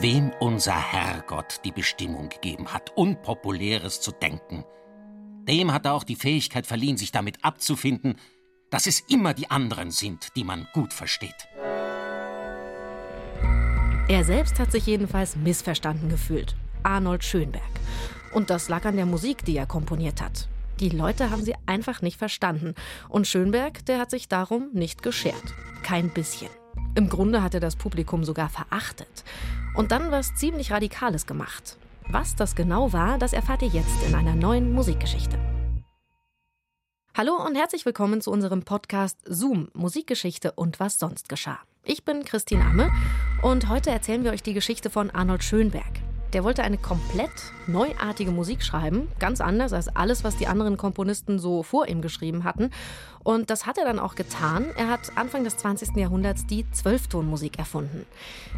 wem unser Herrgott die Bestimmung gegeben hat, Unpopuläres zu denken. Dem hat er auch die Fähigkeit verliehen, sich damit abzufinden, dass es immer die anderen sind, die man gut versteht. Er selbst hat sich jedenfalls missverstanden gefühlt. Arnold Schönberg. Und das lag an der Musik, die er komponiert hat. Die Leute haben sie einfach nicht verstanden. Und Schönberg, der hat sich darum nicht geschert. Kein bisschen. Im Grunde hat er das Publikum sogar verachtet. Und dann was ziemlich Radikales gemacht. Was das genau war, das erfahrt ihr jetzt in einer neuen Musikgeschichte. Hallo und herzlich willkommen zu unserem Podcast Zoom, Musikgeschichte und was sonst geschah. Ich bin Christine Amme und heute erzählen wir euch die Geschichte von Arnold Schönberg. Der wollte eine komplett neuartige Musik schreiben, ganz anders als alles, was die anderen Komponisten so vor ihm geschrieben hatten. Und das hat er dann auch getan. Er hat Anfang des 20. Jahrhunderts die Zwölftonmusik erfunden.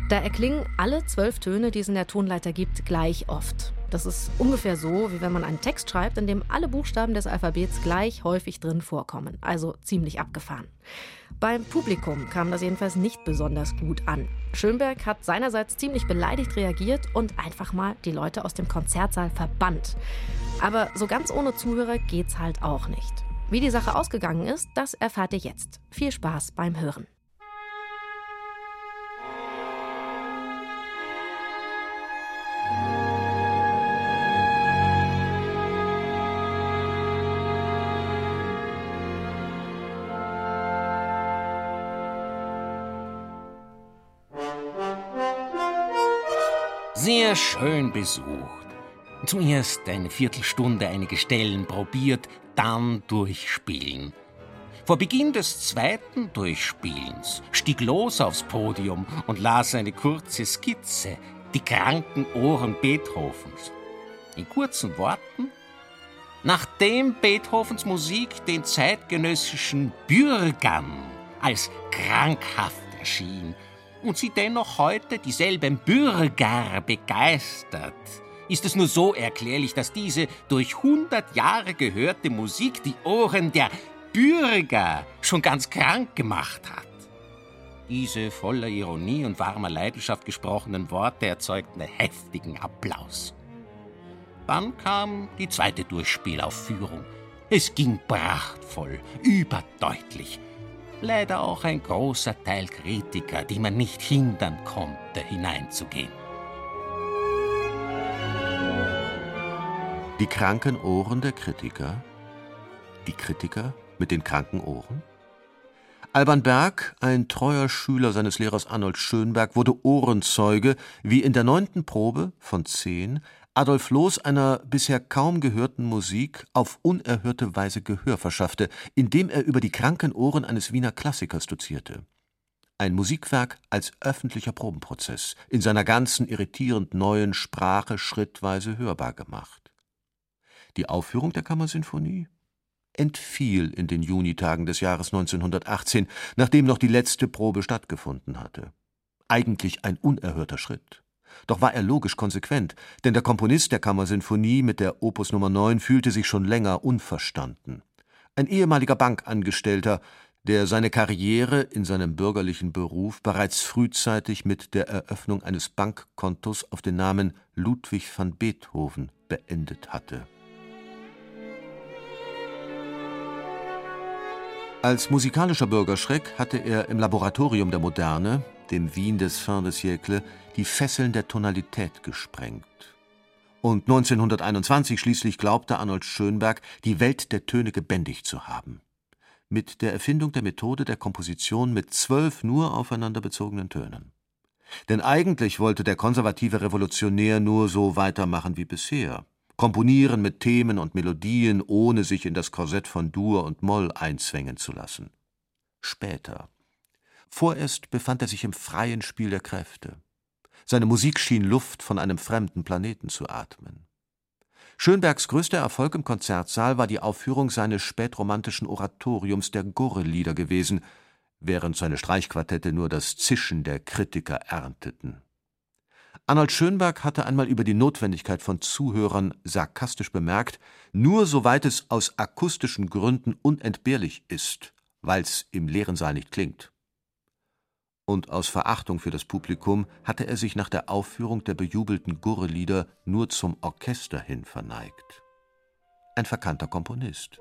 Da erklingen alle zwölf Töne, die es in der Tonleiter gibt, gleich oft. Das ist ungefähr so, wie wenn man einen Text schreibt, in dem alle Buchstaben des Alphabets gleich häufig drin vorkommen. Also ziemlich abgefahren. Beim Publikum kam das jedenfalls nicht besonders gut an. Schönberg hat seinerseits ziemlich beleidigt reagiert und einfach mal die Leute aus dem Konzertsaal verbannt. Aber so ganz ohne Zuhörer geht's halt auch nicht. Wie die Sache ausgegangen ist, das erfahrt ihr jetzt. Viel Spaß beim Hören. Sehr schön besucht. Zuerst eine Viertelstunde einige Stellen probiert, dann durchspielen. Vor Beginn des zweiten Durchspielens stieg los aufs Podium und las eine kurze Skizze, die kranken Ohren Beethovens. In kurzen Worten, nachdem Beethovens Musik den zeitgenössischen Bürgern als krankhaft erschien, und sie dennoch heute dieselben Bürger begeistert, ist es nur so erklärlich, dass diese durch hundert Jahre gehörte Musik die Ohren der Bürger schon ganz krank gemacht hat. Diese voller Ironie und warmer Leidenschaft gesprochenen Worte erzeugten heftigen Applaus. Dann kam die zweite Durchspielaufführung. Es ging prachtvoll, überdeutlich leider auch ein großer Teil Kritiker, die man nicht hindern konnte, hineinzugehen. Die kranken Ohren der Kritiker? Die Kritiker mit den kranken Ohren? Alban Berg, ein treuer Schüler seines Lehrers Arnold Schönberg, wurde Ohrenzeuge, wie in der neunten Probe von zehn Adolf Loos einer bisher kaum gehörten Musik auf unerhörte Weise Gehör verschaffte, indem er über die kranken Ohren eines Wiener Klassikers dozierte. Ein Musikwerk als öffentlicher Probenprozess, in seiner ganzen irritierend neuen Sprache schrittweise hörbar gemacht. Die Aufführung der Kammersinfonie entfiel in den Junitagen des Jahres 1918, nachdem noch die letzte Probe stattgefunden hatte. Eigentlich ein unerhörter Schritt. Doch war er logisch konsequent, denn der Komponist der Kammersinfonie mit der Opus Nummer 9 fühlte sich schon länger unverstanden. Ein ehemaliger Bankangestellter, der seine Karriere in seinem bürgerlichen Beruf bereits frühzeitig mit der Eröffnung eines Bankkontos auf den Namen Ludwig van Beethoven beendet hatte. Als musikalischer Bürgerschreck hatte er im Laboratorium der Moderne dem Wien des Fin de siècle, die Fesseln der Tonalität gesprengt. Und 1921 schließlich glaubte Arnold Schönberg, die Welt der Töne gebändigt zu haben. Mit der Erfindung der Methode der Komposition mit zwölf nur aufeinander bezogenen Tönen. Denn eigentlich wollte der konservative Revolutionär nur so weitermachen wie bisher. Komponieren mit Themen und Melodien, ohne sich in das Korsett von Dur und Moll einzwängen zu lassen. Später, Vorerst befand er sich im freien Spiel der Kräfte. Seine Musik schien Luft von einem fremden Planeten zu atmen. Schönbergs größter Erfolg im Konzertsaal war die Aufführung seines spätromantischen Oratoriums der Gurre-Lieder gewesen, während seine Streichquartette nur das Zischen der Kritiker ernteten. Arnold Schönberg hatte einmal über die Notwendigkeit von Zuhörern sarkastisch bemerkt, nur soweit es aus akustischen Gründen unentbehrlich ist, weil's im leeren Saal nicht klingt. Und aus Verachtung für das Publikum hatte er sich nach der Aufführung der bejubelten Gurrelieder nur zum Orchester hin verneigt. Ein verkannter Komponist.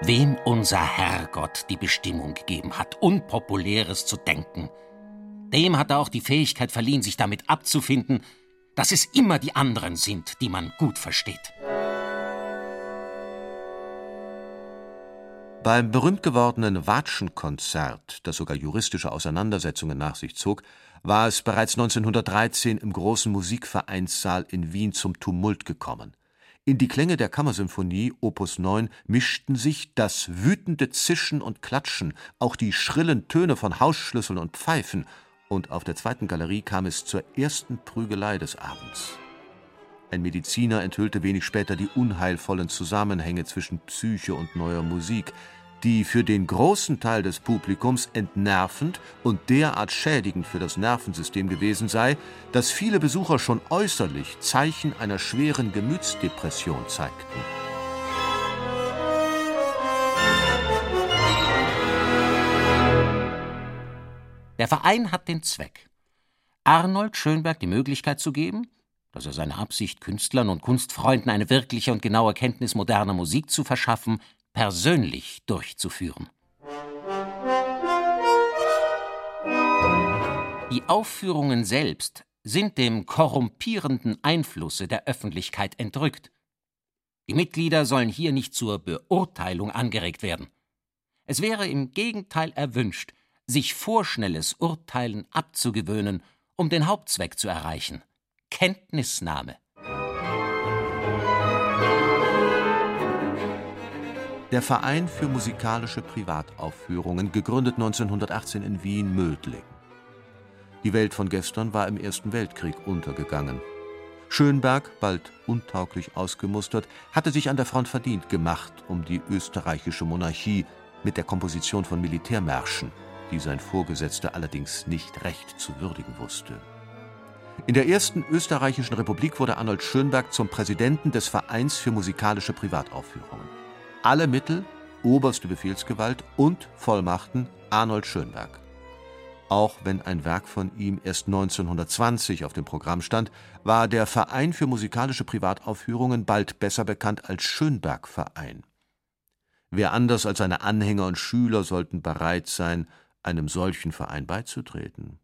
Wem unser Herrgott die Bestimmung gegeben hat, Unpopuläres zu denken, dem hat er auch die Fähigkeit verliehen, sich damit abzufinden, dass es immer die anderen sind, die man gut versteht. Beim berühmt gewordenen Watschenkonzert, das sogar juristische Auseinandersetzungen nach sich zog, war es bereits 1913 im großen Musikvereinssaal in Wien zum Tumult gekommen. In die Klänge der Kammersymphonie Opus 9 mischten sich das wütende Zischen und Klatschen, auch die schrillen Töne von Hausschlüsseln und Pfeifen, und auf der zweiten Galerie kam es zur ersten Prügelei des Abends. Ein Mediziner enthüllte wenig später die unheilvollen Zusammenhänge zwischen Psyche und neuer Musik, die für den großen Teil des Publikums entnervend und derart schädigend für das Nervensystem gewesen sei, dass viele Besucher schon äußerlich Zeichen einer schweren Gemütsdepression zeigten. Der Verein hat den Zweck, Arnold Schönberg die Möglichkeit zu geben, dass er seine Absicht, Künstlern und Kunstfreunden eine wirkliche und genaue Kenntnis moderner Musik zu verschaffen, persönlich durchzuführen. Die Aufführungen selbst sind dem korrumpierenden Einflusse der Öffentlichkeit entrückt. Die Mitglieder sollen hier nicht zur Beurteilung angeregt werden. Es wäre im Gegenteil erwünscht, sich vorschnelles Urteilen abzugewöhnen, um den Hauptzweck zu erreichen Kenntnisnahme. Der Verein für musikalische Privataufführungen, gegründet 1918 in Wien Mödling. Die Welt von gestern war im Ersten Weltkrieg untergegangen. Schönberg, bald untauglich ausgemustert, hatte sich an der Front verdient gemacht um die österreichische Monarchie mit der Komposition von Militärmärschen die sein Vorgesetzter allerdings nicht recht zu würdigen wusste. In der ersten österreichischen Republik wurde Arnold Schönberg zum Präsidenten des Vereins für musikalische Privataufführungen. Alle Mittel, oberste Befehlsgewalt und Vollmachten Arnold Schönberg. Auch wenn ein Werk von ihm erst 1920 auf dem Programm stand, war der Verein für musikalische Privataufführungen bald besser bekannt als Schönberg-Verein. Wer anders als seine Anhänger und Schüler sollten bereit sein, einem solchen Verein beizutreten.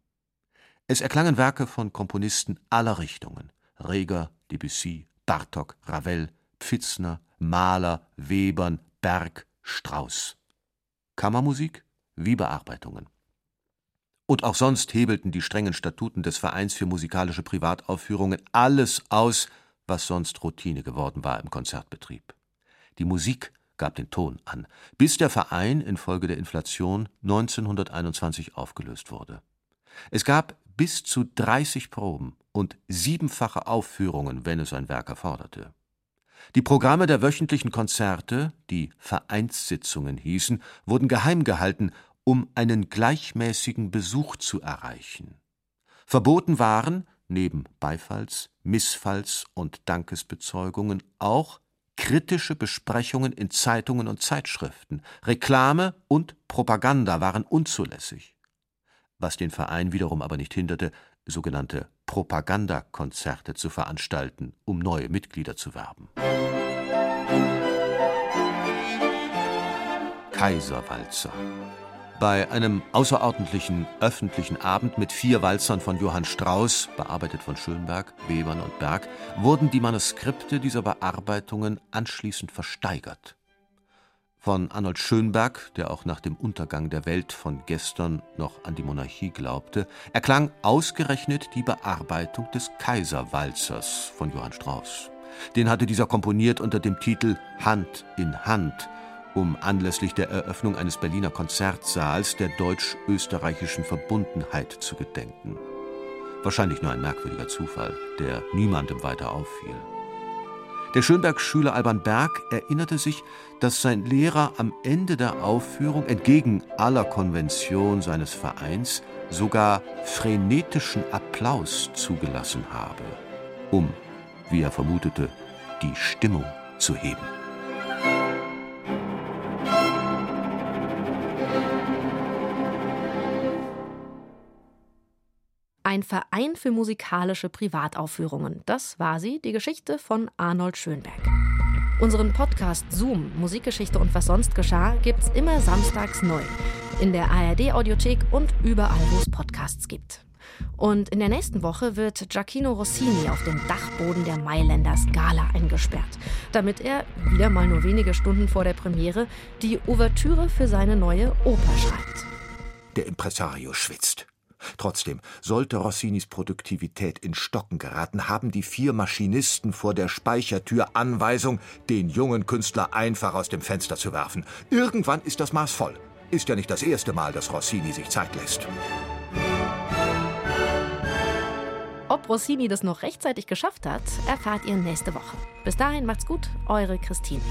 Es erklangen Werke von Komponisten aller Richtungen: Reger, Debussy, Bartok, Ravel, Pfitzner, Mahler, Webern, Berg, Strauß. Kammermusik wie Bearbeitungen. Und auch sonst hebelten die strengen Statuten des Vereins für musikalische Privataufführungen alles aus, was sonst Routine geworden war im Konzertbetrieb. Die Musik gab den Ton an, bis der Verein infolge der Inflation 1921 aufgelöst wurde. Es gab bis zu 30 Proben und siebenfache Aufführungen, wenn es ein Werk erforderte. Die Programme der wöchentlichen Konzerte, die Vereinssitzungen hießen, wurden geheim gehalten, um einen gleichmäßigen Besuch zu erreichen. Verboten waren, neben Beifalls-, Missfalls- und Dankesbezeugungen, auch Kritische Besprechungen in Zeitungen und Zeitschriften, Reklame und Propaganda waren unzulässig. Was den Verein wiederum aber nicht hinderte, sogenannte Propagandakonzerte zu veranstalten, um neue Mitglieder zu werben. Kaiserwalzer bei einem außerordentlichen öffentlichen Abend mit vier Walzern von Johann Strauss, bearbeitet von Schönberg, Webern und Berg, wurden die Manuskripte dieser Bearbeitungen anschließend versteigert. Von Arnold Schönberg, der auch nach dem Untergang der Welt von gestern noch an die Monarchie glaubte, erklang ausgerechnet die Bearbeitung des Kaiserwalzers von Johann Strauss. Den hatte dieser komponiert unter dem Titel Hand in Hand um anlässlich der Eröffnung eines Berliner Konzertsaals der deutsch-österreichischen Verbundenheit zu gedenken. Wahrscheinlich nur ein merkwürdiger Zufall, der niemandem weiter auffiel. Der Schönberg-Schüler Alban Berg erinnerte sich, dass sein Lehrer am Ende der Aufführung entgegen aller Konvention seines Vereins sogar frenetischen Applaus zugelassen habe, um, wie er vermutete, die Stimmung zu heben. Ein Verein für musikalische Privataufführungen. Das war sie, die Geschichte von Arnold Schönberg. Unseren Podcast Zoom, Musikgeschichte und was sonst geschah, gibt's immer samstags neu. In der ARD-Audiothek und überall, wo es Podcasts gibt. Und in der nächsten Woche wird Giacchino Rossini auf dem Dachboden der Mailänder Scala eingesperrt, damit er, wieder mal nur wenige Stunden vor der Premiere, die Ouvertüre für seine neue Oper schreibt. Der Impresario schwitzt. Trotzdem, sollte Rossinis Produktivität in Stocken geraten, haben die vier Maschinisten vor der Speichertür Anweisung, den jungen Künstler einfach aus dem Fenster zu werfen. Irgendwann ist das Maß voll. Ist ja nicht das erste Mal, dass Rossini sich Zeit lässt. Ob Rossini das noch rechtzeitig geschafft hat, erfahrt ihr nächste Woche. Bis dahin macht's gut, eure Christine.